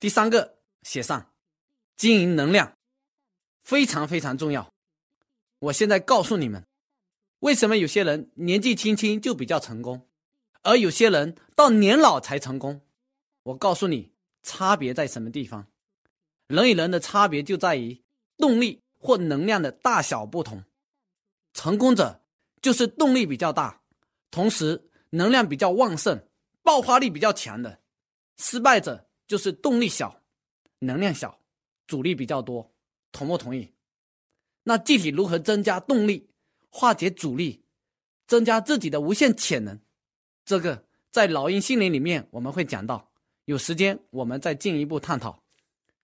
第三个写上，经营能量非常非常重要。我现在告诉你们，为什么有些人年纪轻轻就比较成功，而有些人到年老才成功？我告诉你，差别在什么地方？人与人的差别就在于动力或能量的大小不同。成功者就是动力比较大，同时能量比较旺盛、爆发力比较强的；失败者。就是动力小，能量小，阻力比较多，同不同意？那具体如何增加动力、化解阻力、增加自己的无限潜能？这个在老鹰心灵里面我们会讲到，有时间我们再进一步探讨。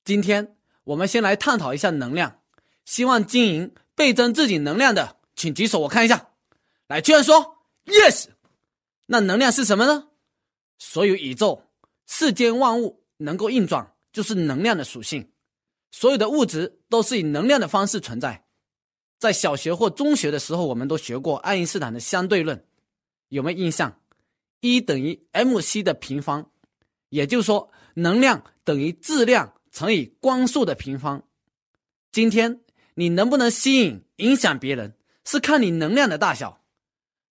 今天我们先来探讨一下能量。希望经营倍增自己能量的，请举手，我看一下。来，居然说 yes。那能量是什么呢？所有宇宙、世间万物。能够运转就是能量的属性，所有的物质都是以能量的方式存在。在小学或中学的时候，我们都学过爱因斯坦的相对论，有没有印象？一等于 mc 的平方，也就是说，能量等于质量乘以光速的平方。今天你能不能吸引、影响别人，是看你能量的大小。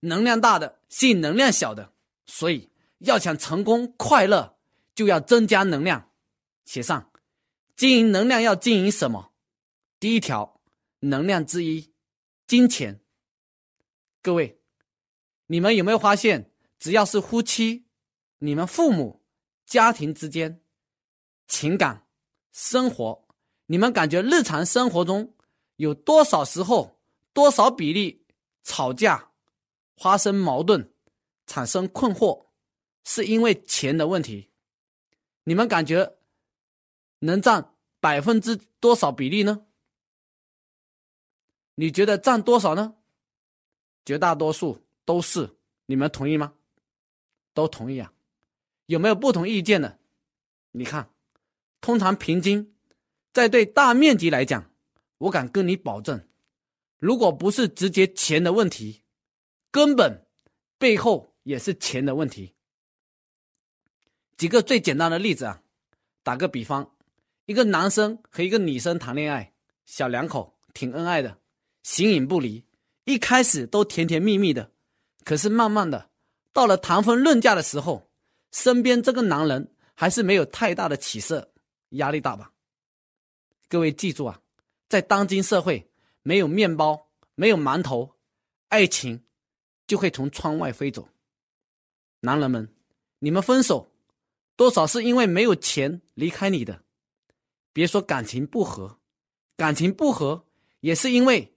能量大的吸引能量小的，所以要想成功、快乐。就要增加能量，写上经营能量要经营什么？第一条能量之一，金钱。各位，你们有没有发现，只要是夫妻、你们父母、家庭之间情感生活，你们感觉日常生活中有多少时候、多少比例吵架、发生矛盾、产生困惑，是因为钱的问题？你们感觉能占百分之多少比例呢？你觉得占多少呢？绝大多数都是，你们同意吗？都同意啊？有没有不同意见的？你看，通常平均，在对大面积来讲，我敢跟你保证，如果不是直接钱的问题，根本背后也是钱的问题。几个最简单的例子啊，打个比方，一个男生和一个女生谈恋爱，小两口挺恩爱的，形影不离，一开始都甜甜蜜蜜的，可是慢慢的，到了谈婚论嫁的时候，身边这个男人还是没有太大的起色，压力大吧？各位记住啊，在当今社会，没有面包，没有馒头，爱情就会从窗外飞走。男人们，你们分手。多少是因为没有钱离开你的，别说感情不和，感情不和也是因为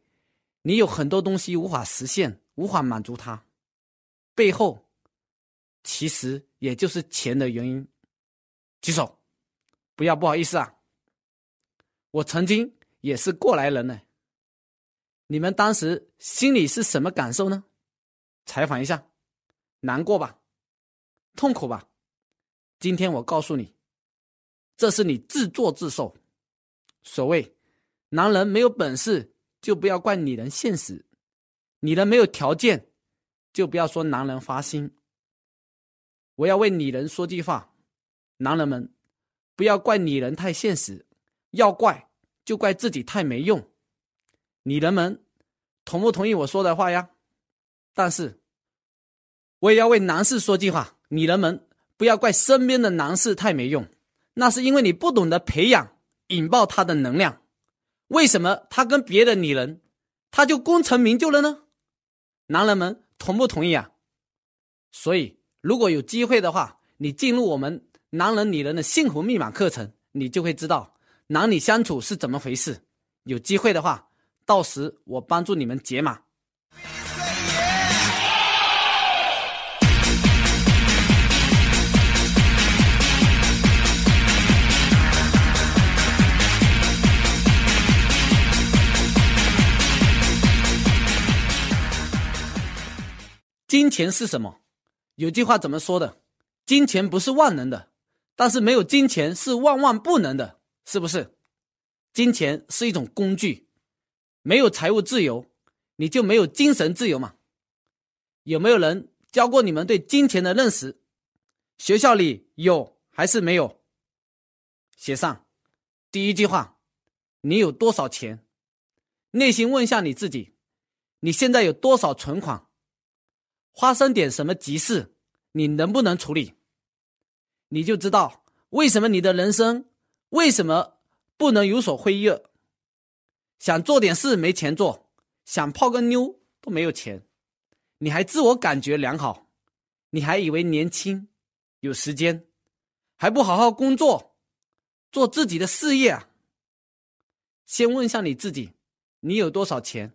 你有很多东西无法实现，无法满足他，背后其实也就是钱的原因。举手，不要不好意思啊，我曾经也是过来人呢。你们当时心里是什么感受呢？采访一下，难过吧，痛苦吧？今天我告诉你，这是你自作自受。所谓男人没有本事，就不要怪女人现实；女人没有条件，就不要说男人花心。我要为女人说句话：男人们不要怪女人太现实，要怪就怪自己太没用。女人们同不同意我说的话呀？但是我也要为男士说句话：女人们。不要怪身边的男士太没用，那是因为你不懂得培养、引爆他的能量。为什么他跟别的女人，他就功成名就了呢？男人们同不同意啊？所以，如果有机会的话，你进入我们男人女人的幸福密码课程，你就会知道男女相处是怎么回事。有机会的话，到时我帮助你们解码。金钱是什么？有句话怎么说的？金钱不是万能的，但是没有金钱是万万不能的，是不是？金钱是一种工具，没有财务自由，你就没有精神自由嘛？有没有人教过你们对金钱的认识？学校里有还是没有？写上第一句话：你有多少钱？内心问一下你自己，你现在有多少存款？发生点什么急事，你能不能处理？你就知道为什么你的人生为什么不能有所飞跃。想做点事没钱做，想泡个妞都没有钱，你还自我感觉良好，你还以为年轻有时间，还不好好工作，做自己的事业？先问一下你自己，你有多少钱，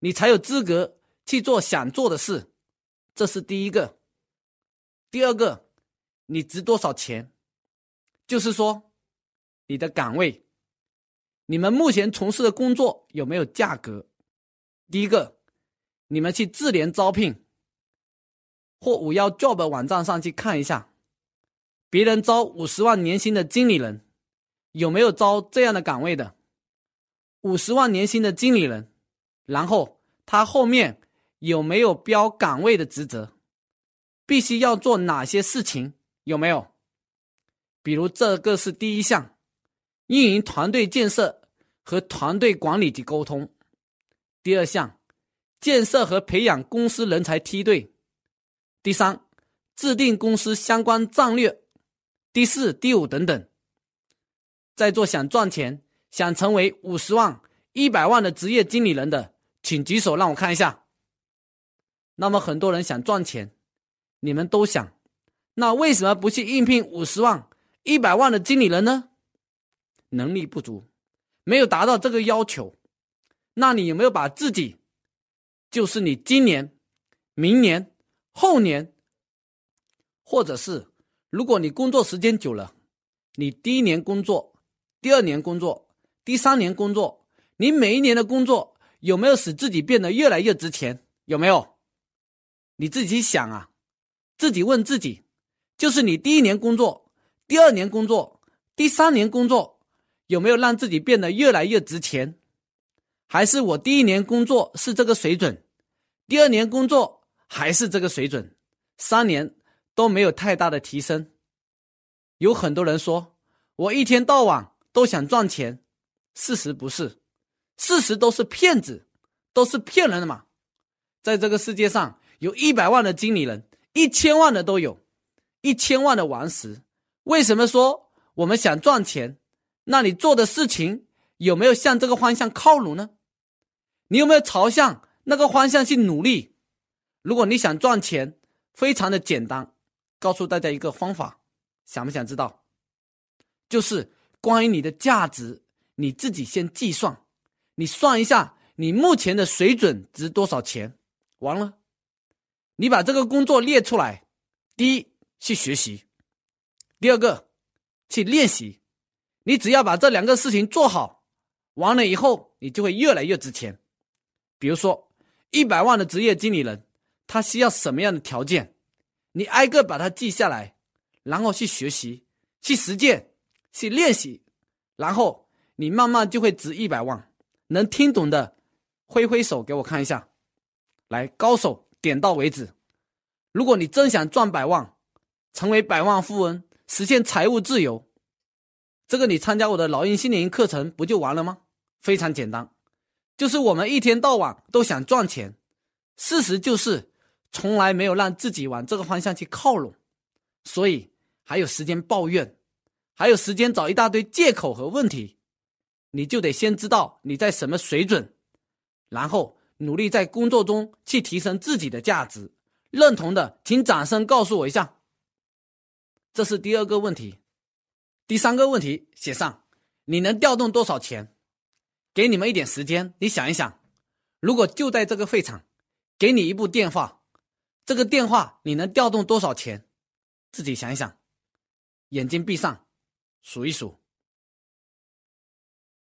你才有资格去做想做的事，这是第一个。第二个，你值多少钱，就是说你的岗位。你们目前从事的工作有没有价格？第一个，你们去智联招聘或五幺 Job 网站上去看一下，别人招五十万年薪的经理人，有没有招这样的岗位的？五十万年薪的经理人，然后他后面有没有标岗位的职责？必须要做哪些事情？有没有？比如这个是第一项，运营团队建设。和团队管理及沟通。第二项，建设和培养公司人才梯队。第三，制定公司相关战略。第四、第五等等。在座想赚钱、想成为五十万、一百万的职业经理人的，请举手让我看一下。那么很多人想赚钱，你们都想，那为什么不去应聘五十万、一百万的经理人呢？能力不足。没有达到这个要求，那你有没有把自己，就是你今年、明年、后年，或者是如果你工作时间久了，你第一年工作、第二年工作、第三年工作，你每一年的工作有没有使自己变得越来越值钱？有没有？你自己想啊，自己问自己，就是你第一年工作、第二年工作、第三年工作。有没有让自己变得越来越值钱？还是我第一年工作是这个水准，第二年工作还是这个水准，三年都没有太大的提升？有很多人说我一天到晚都想赚钱，事实不是，事实都是骗子，都是骗人的嘛。在这个世界上，有一百万的经理人，一千万的都有，一千万的王石。为什么说我们想赚钱？那你做的事情有没有向这个方向靠拢呢？你有没有朝向那个方向去努力？如果你想赚钱，非常的简单，告诉大家一个方法，想不想知道？就是关于你的价值，你自己先计算，你算一下你目前的水准值多少钱。完了，你把这个工作列出来，第一去学习，第二个去练习。你只要把这两个事情做好，完了以后，你就会越来越值钱。比如说，一百万的职业经理人，他需要什么样的条件？你挨个把它记下来，然后去学习、去实践、去练习，然后你慢慢就会值一百万。能听懂的，挥挥手给我看一下。来，高手点到为止。如果你真想赚百万，成为百万富翁，实现财务自由。这个你参加我的老鹰心灵课程不就完了吗？非常简单，就是我们一天到晚都想赚钱，事实就是从来没有让自己往这个方向去靠拢，所以还有时间抱怨，还有时间找一大堆借口和问题。你就得先知道你在什么水准，然后努力在工作中去提升自己的价值。认同的，请掌声告诉我一下。这是第二个问题。第三个问题写上，你能调动多少钱？给你们一点时间，你想一想，如果就在这个会场，给你一部电话，这个电话你能调动多少钱？自己想一想，眼睛闭上，数一数，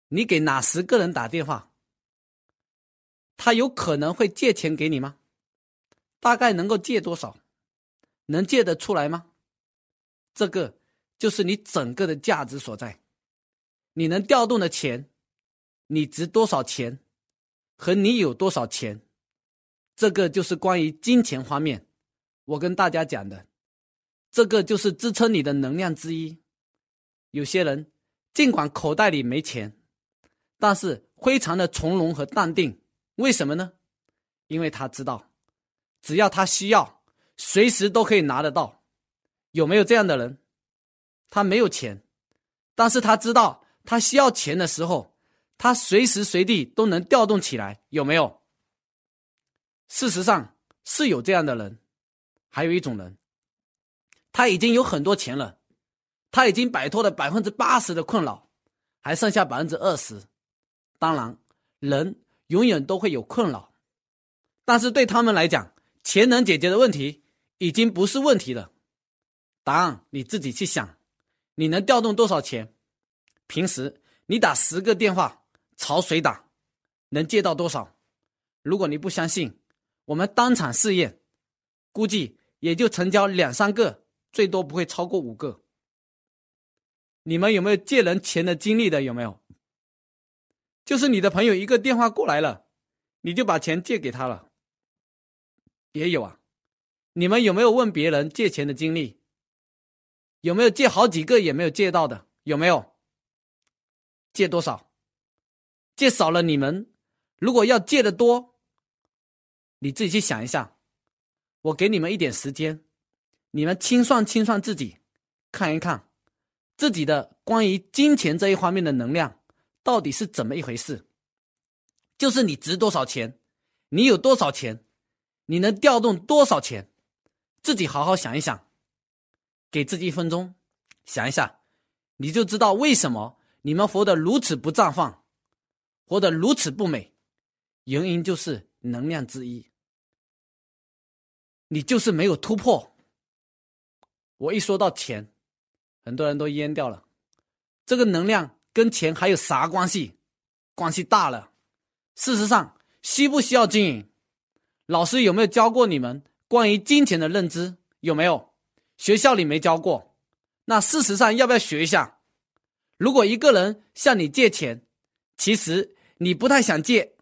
你给哪十个人打电话？他有可能会借钱给你吗？大概能够借多少？能借得出来吗？这个。就是你整个的价值所在，你能调动的钱，你值多少钱，和你有多少钱，这个就是关于金钱方面，我跟大家讲的，这个就是支撑你的能量之一。有些人尽管口袋里没钱，但是非常的从容和淡定。为什么呢？因为他知道，只要他需要，随时都可以拿得到。有没有这样的人？他没有钱，但是他知道他需要钱的时候，他随时随地都能调动起来。有没有？事实上是有这样的人。还有一种人，他已经有很多钱了，他已经摆脱了百分之八十的困扰，还剩下百分之二十。当然，人永远都会有困扰。但是对他们来讲，钱能解决的问题已经不是问题了。答案你自己去想，你能调动多少钱？平时你打十个电话，朝谁打？能借到多少？如果你不相信，我们当场试验，估计也就成交两三个，最多不会超过五个。你们有没有借人钱的经历的？有没有？就是你的朋友一个电话过来了，你就把钱借给他了。也有啊，你们有没有问别人借钱的经历？有没有借好几个也没有借到的？有没有？借多少？借少了，你们如果要借的多，你自己去想一下。我给你们一点时间，你们清算清算自己，看一看自己的关于金钱这一方面的能量到底是怎么一回事。就是你值多少钱，你有多少钱。你能调动多少钱？自己好好想一想，给自己一分钟，想一下，你就知道为什么你们活得如此不绽放，活得如此不美。原因就是能量之一，你就是没有突破。我一说到钱，很多人都淹掉了。这个能量跟钱还有啥关系？关系大了。事实上，需不需要经营？老师有没有教过你们关于金钱的认知？有没有？学校里没教过。那事实上要不要学一下？如果一个人向你借钱，其实你不太想借，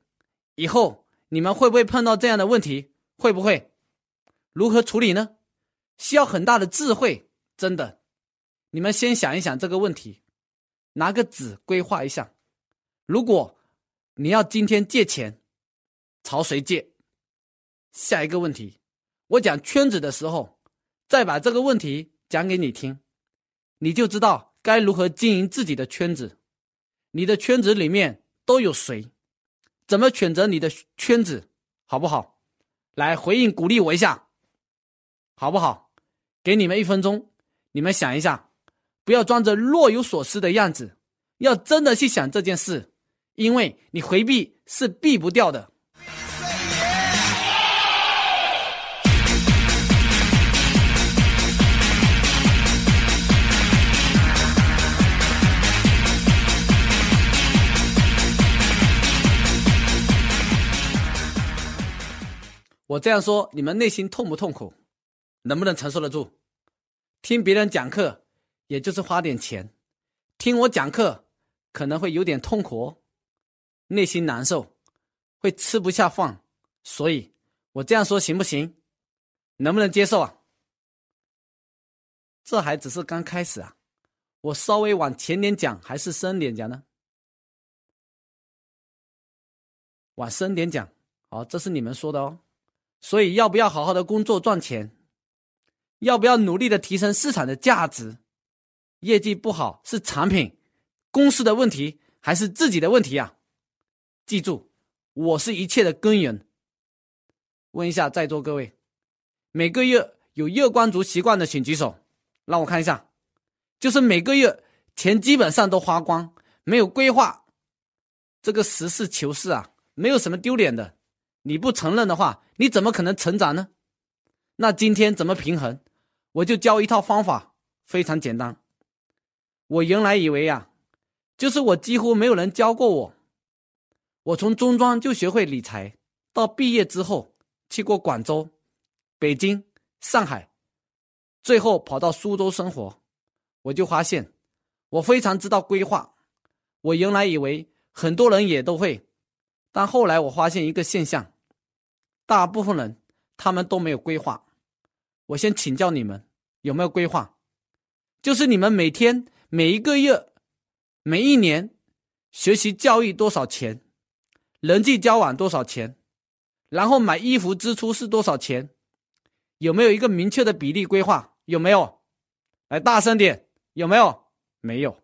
以后你们会不会碰到这样的问题？会不会？如何处理呢？需要很大的智慧，真的。你们先想一想这个问题，拿个纸规划一下。如果你要今天借钱，朝谁借？下一个问题，我讲圈子的时候，再把这个问题讲给你听，你就知道该如何经营自己的圈子。你的圈子里面都有谁？怎么选择你的圈子，好不好？来回应鼓励我一下，好不好？给你们一分钟，你们想一下，不要装着若有所思的样子，要真的去想这件事，因为你回避是避不掉的。我这样说，你们内心痛不痛苦？能不能承受得住？听别人讲课，也就是花点钱；听我讲课，可能会有点痛苦，内心难受，会吃不下饭。所以，我这样说行不行？能不能接受啊？这还只是刚开始啊！我稍微往前点讲，还是深点讲呢？往深点讲，好，这是你们说的哦。所以，要不要好好的工作赚钱？要不要努力的提升市场的价值？业绩不好是产品、公司的问题，还是自己的问题啊？记住，我是一切的根源。问一下在座各位，每个月有月光族习惯的请举手，让我看一下。就是每个月钱基本上都花光，没有规划，这个实事求是啊，没有什么丢脸的。你不承认的话，你怎么可能成长呢？那今天怎么平衡？我就教一套方法，非常简单。我原来以为呀，就是我几乎没有人教过我。我从中专就学会理财，到毕业之后去过广州、北京、上海，最后跑到苏州生活，我就发现我非常知道规划。我原来以为很多人也都会，但后来我发现一个现象。大部分人他们都没有规划，我先请教你们有没有规划？就是你们每天每一个月、每一年学习教育多少钱，人际交往多少钱，然后买衣服支出是多少钱，有没有一个明确的比例规划？有没有？来大声点，有没有？没有。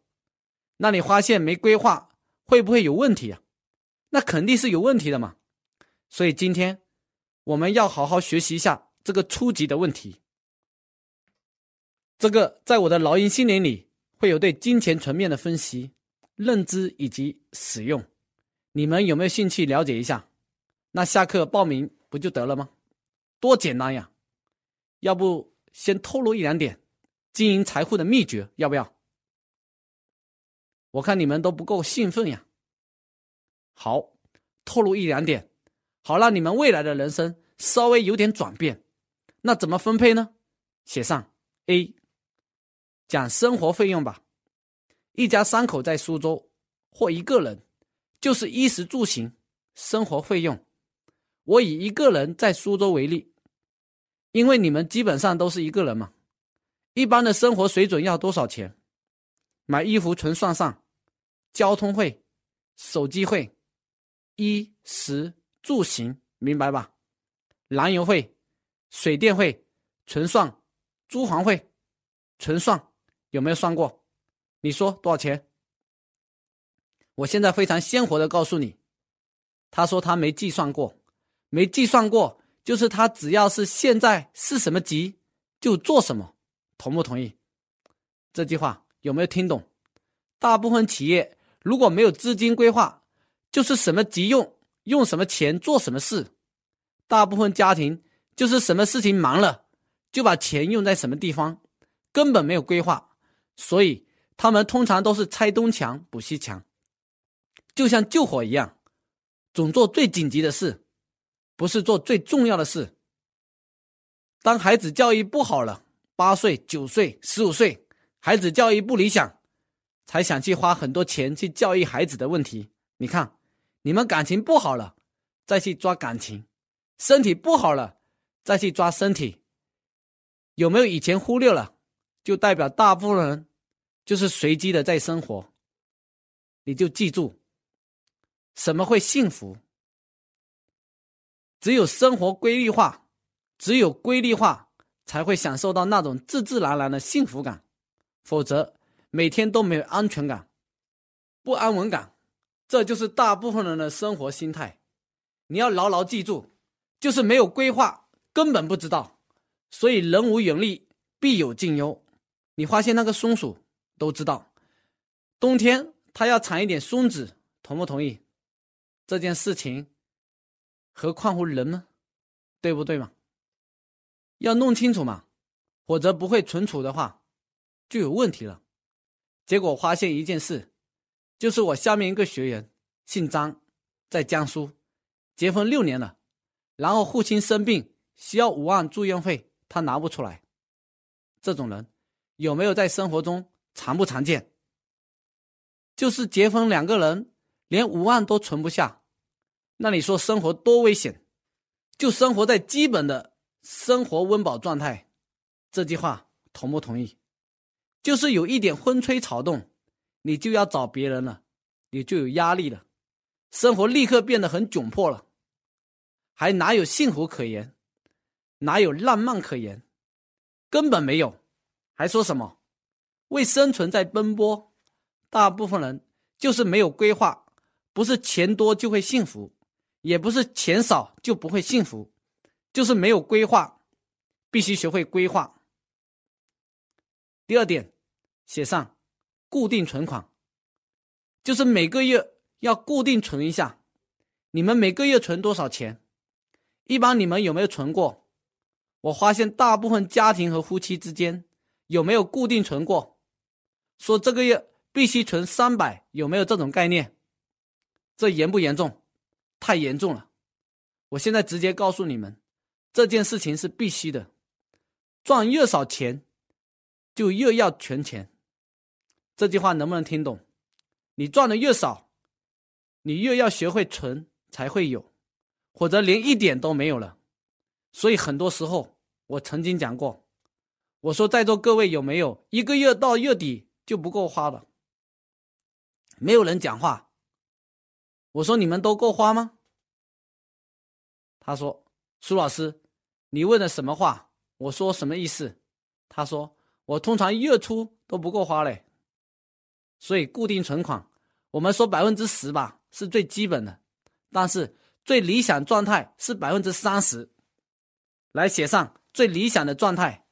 那你发现没规划，会不会有问题啊？那肯定是有问题的嘛。所以今天我们要好好学习一下这个初级的问题。这个在我的劳音心灵里会有对金钱层面的分析、认知以及使用。你们有没有兴趣了解一下？那下课报名不就得了吗？多简单呀！要不先透露一两点经营财富的秘诀，要不要？我看你们都不够兴奋呀。好，透露一两点，好让你们未来的人生稍微有点转变。那怎么分配呢？写上 A，讲生活费用吧。一家三口在苏州，或一个人，就是衣食住行生活费用。我以一个人在苏州为例，因为你们基本上都是一个人嘛。一般的生活水准要多少钱？买衣服纯算上。交通费、手机费、衣食住行，明白吧？燃油费、水电费，纯算；租房费，纯算。有没有算过？你说多少钱？我现在非常鲜活的告诉你，他说他没计算过，没计算过，就是他只要是现在是什么急就做什么，同不同意？这句话有没有听懂？大部分企业。如果没有资金规划，就是什么急用用什么钱做什么事。大部分家庭就是什么事情忙了，就把钱用在什么地方，根本没有规划，所以他们通常都是拆东墙补西墙，就像救火一样，总做最紧急的事，不是做最重要的事。当孩子教育不好了，八岁、九岁、十五岁，孩子教育不理想。才想去花很多钱去教育孩子的问题。你看，你们感情不好了，再去抓感情；身体不好了，再去抓身体。有没有以前忽略了，就代表大部分人就是随机的在生活。你就记住，什么会幸福？只有生活规律化，只有规律化，才会享受到那种自自然然的幸福感。否则。每天都没有安全感，不安稳感，这就是大部分人的生活心态。你要牢牢记住，就是没有规划，根本不知道。所以人无远虑，必有近忧。你发现那个松鼠都知道，冬天它要产一点松子，同不同意？这件事情，何况乎人呢？对不对嘛？要弄清楚嘛，否则不会存储的话，就有问题了。结果发现一件事，就是我下面一个学员姓张，在江苏结婚六年了，然后父亲生病需要五万住院费，他拿不出来。这种人有没有在生活中常不常见？就是结婚两个人连五万都存不下，那你说生活多危险？就生活在基本的生活温饱状态，这句话同不同意？就是有一点风吹草动，你就要找别人了，你就有压力了，生活立刻变得很窘迫了，还哪有幸福可言？哪有浪漫可言？根本没有，还说什么为生存在奔波？大部分人就是没有规划，不是钱多就会幸福，也不是钱少就不会幸福，就是没有规划，必须学会规划。第二点。写上固定存款，就是每个月要固定存一下。你们每个月存多少钱？一般你们有没有存过？我发现大部分家庭和夫妻之间有没有固定存过？说这个月必须存三百，有没有这种概念？这严不严重？太严重了！我现在直接告诉你们，这件事情是必须的。赚越少钱，就越要存钱。这句话能不能听懂？你赚的越少，你越要学会存才会有，或者连一点都没有了。所以很多时候，我曾经讲过，我说在座各位有没有一个月到月底就不够花了。没有人讲话。我说你们都够花吗？他说：“苏老师，你问的什么话？我说什么意思？”他说：“我通常月初都不够花嘞。”所以固定存款，我们说百分之十吧，是最基本的，但是最理想状态是百分之三十。来写上最理想的状态，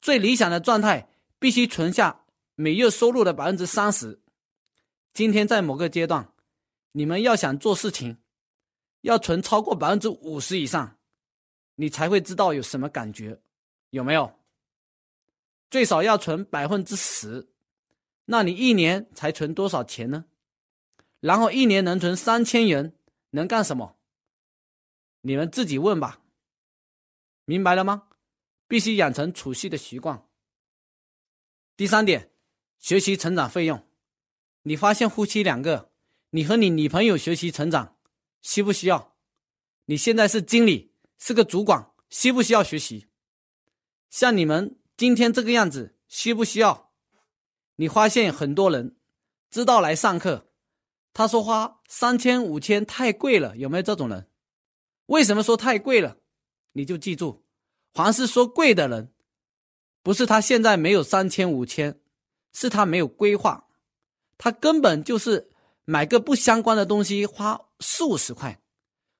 最理想的状态必须存下每月收入的百分之三十。今天在某个阶段，你们要想做事情，要存超过百分之五十以上，你才会知道有什么感觉，有没有？最少要存百分之十，那你一年才存多少钱呢？然后一年能存三千元，能干什么？你们自己问吧。明白了吗？必须养成储蓄的习惯。第三点，学习成长费用。你发现夫妻两个，你和你女朋友学习成长，需不需要？你现在是经理，是个主管，需不需要学习？像你们今天这个样子，需不需要？你发现很多人知道来上课，他说花三千五千太贵了，有没有这种人？为什么说太贵了？你就记住，凡是说贵的人，不是他现在没有三千五千，是他没有规划，他根本就是买个不相关的东西花四五十块，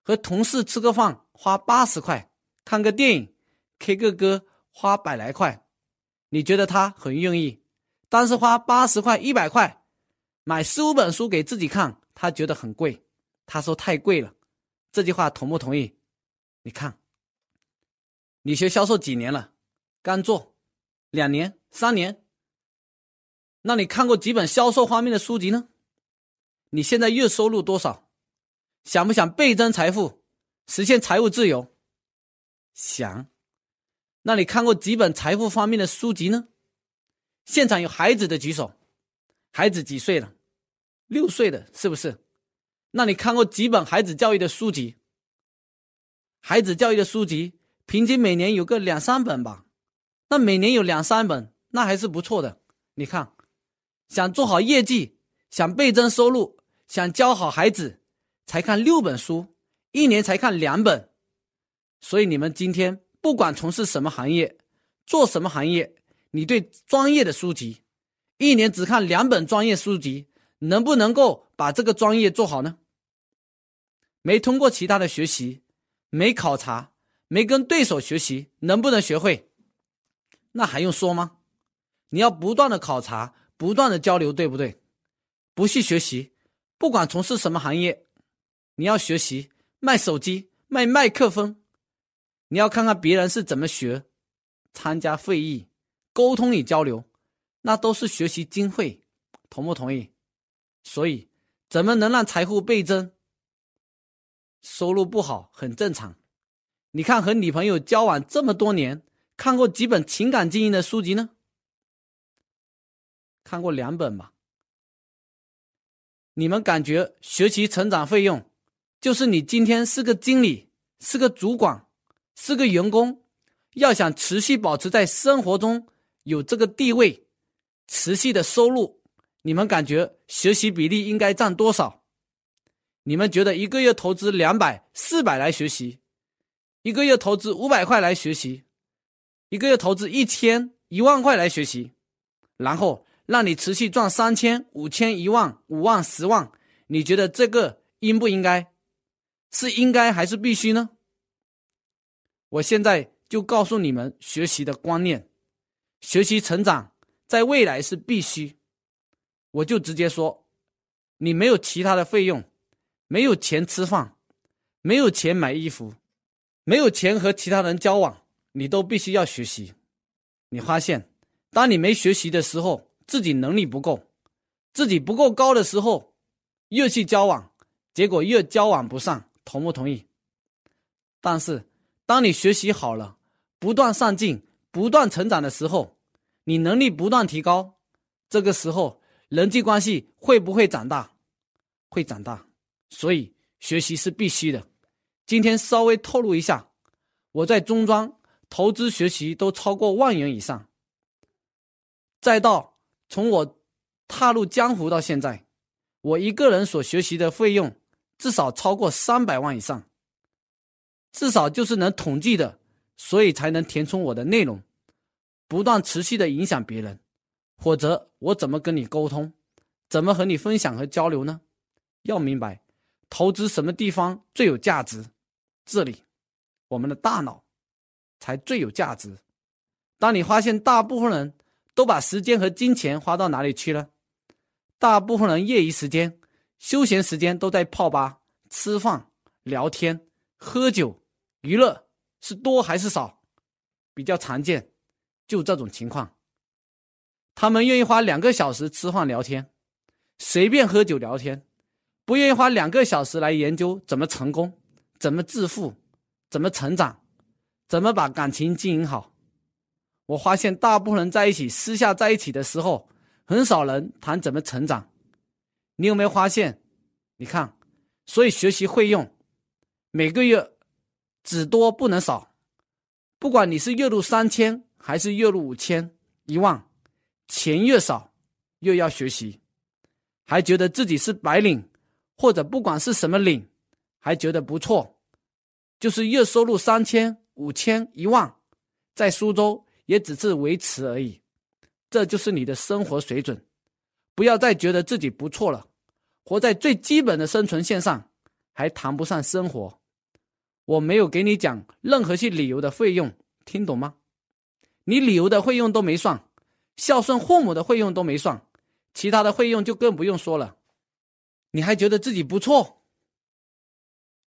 和同事吃个饭花八十块，看个电影，K 个歌花百来块，你觉得他很愿意？但是花八十块、一百块买四五本书给自己看，他觉得很贵，他说太贵了。这句话同不同意？你看。你学销售几年了？刚做，两年、三年。那你看过几本销售方面的书籍呢？你现在月收入多少？想不想倍增财富，实现财务自由？想。那你看过几本财富方面的书籍呢？现场有孩子的举手。孩子几岁了？六岁的，是不是？那你看过几本孩子教育的书籍？孩子教育的书籍。平均每年有个两三本吧，那每年有两三本，那还是不错的。你看，想做好业绩，想倍增收入，想教好孩子，才看六本书，一年才看两本。所以你们今天不管从事什么行业，做什么行业，你对专业的书籍，一年只看两本专业书籍，能不能够把这个专业做好呢？没通过其他的学习，没考察。没跟对手学习，能不能学会？那还用说吗？你要不断的考察，不断的交流，对不对？不去学习，不管从事什么行业，你要学习卖手机、卖麦克风，你要看看别人是怎么学，参加会议，沟通与交流，那都是学习机会，同不同意？所以，怎么能让财富倍增？收入不好很正常。你看，和女朋友交往这么多年，看过几本情感经营的书籍呢？看过两本吧。你们感觉学习成长费用，就是你今天是个经理，是个主管，是个员工，要想持续保持在生活中有这个地位，持续的收入，你们感觉学习比例应该占多少？你们觉得一个月投资两百、四百来学习？一个月投资五百块来学习，一个月投资一千一万块来学习，然后让你持续赚三千、五千、一万、五万、十万，你觉得这个应不应该？是应该还是必须呢？我现在就告诉你们学习的观念，学习成长在未来是必须。我就直接说，你没有其他的费用，没有钱吃饭，没有钱买衣服。没有钱和其他人交往，你都必须要学习。你发现，当你没学习的时候，自己能力不够，自己不够高的时候，越去交往，结果越交往不上。同不同意？但是，当你学习好了，不断上进，不断成长的时候，你能力不断提高，这个时候人际关系会不会长大？会长大。所以，学习是必须的。今天稍微透露一下，我在中专投资学习都超过万元以上。再到从我踏入江湖到现在，我一个人所学习的费用至少超过三百万以上，至少就是能统计的，所以才能填充我的内容，不断持续的影响别人，否则我怎么跟你沟通，怎么和你分享和交流呢？要明白，投资什么地方最有价值？这里，我们的大脑才最有价值。当你发现大部分人都把时间和金钱花到哪里去了？大部分人业余时间、休闲时间都在泡吧、吃饭、聊天、喝酒、娱乐，是多还是少？比较常见，就这种情况。他们愿意花两个小时吃饭聊天，随便喝酒聊天，不愿意花两个小时来研究怎么成功、怎么致富、怎么成长、怎么把感情经营好。我发现，大部分人在一起私下在一起的时候。很少人谈怎么成长，你有没有发现？你看，所以学习会用，每个月只多不能少。不管你是月入三千还是月入五千、一万，钱越少越要学习，还觉得自己是白领，或者不管是什么领，还觉得不错，就是月收入三千、五千、一万，在苏州也只是维持而已。这就是你的生活水准，不要再觉得自己不错了，活在最基本的生存线上，还谈不上生活。我没有给你讲任何去旅游的费用，听懂吗？你旅游的费用都没算，孝顺父母的费用都没算，其他的费用就更不用说了。你还觉得自己不错？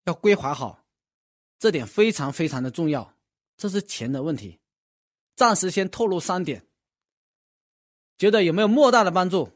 要规划好，这点非常非常的重要。这是钱的问题，暂时先透露三点。觉得有没有莫大的帮助？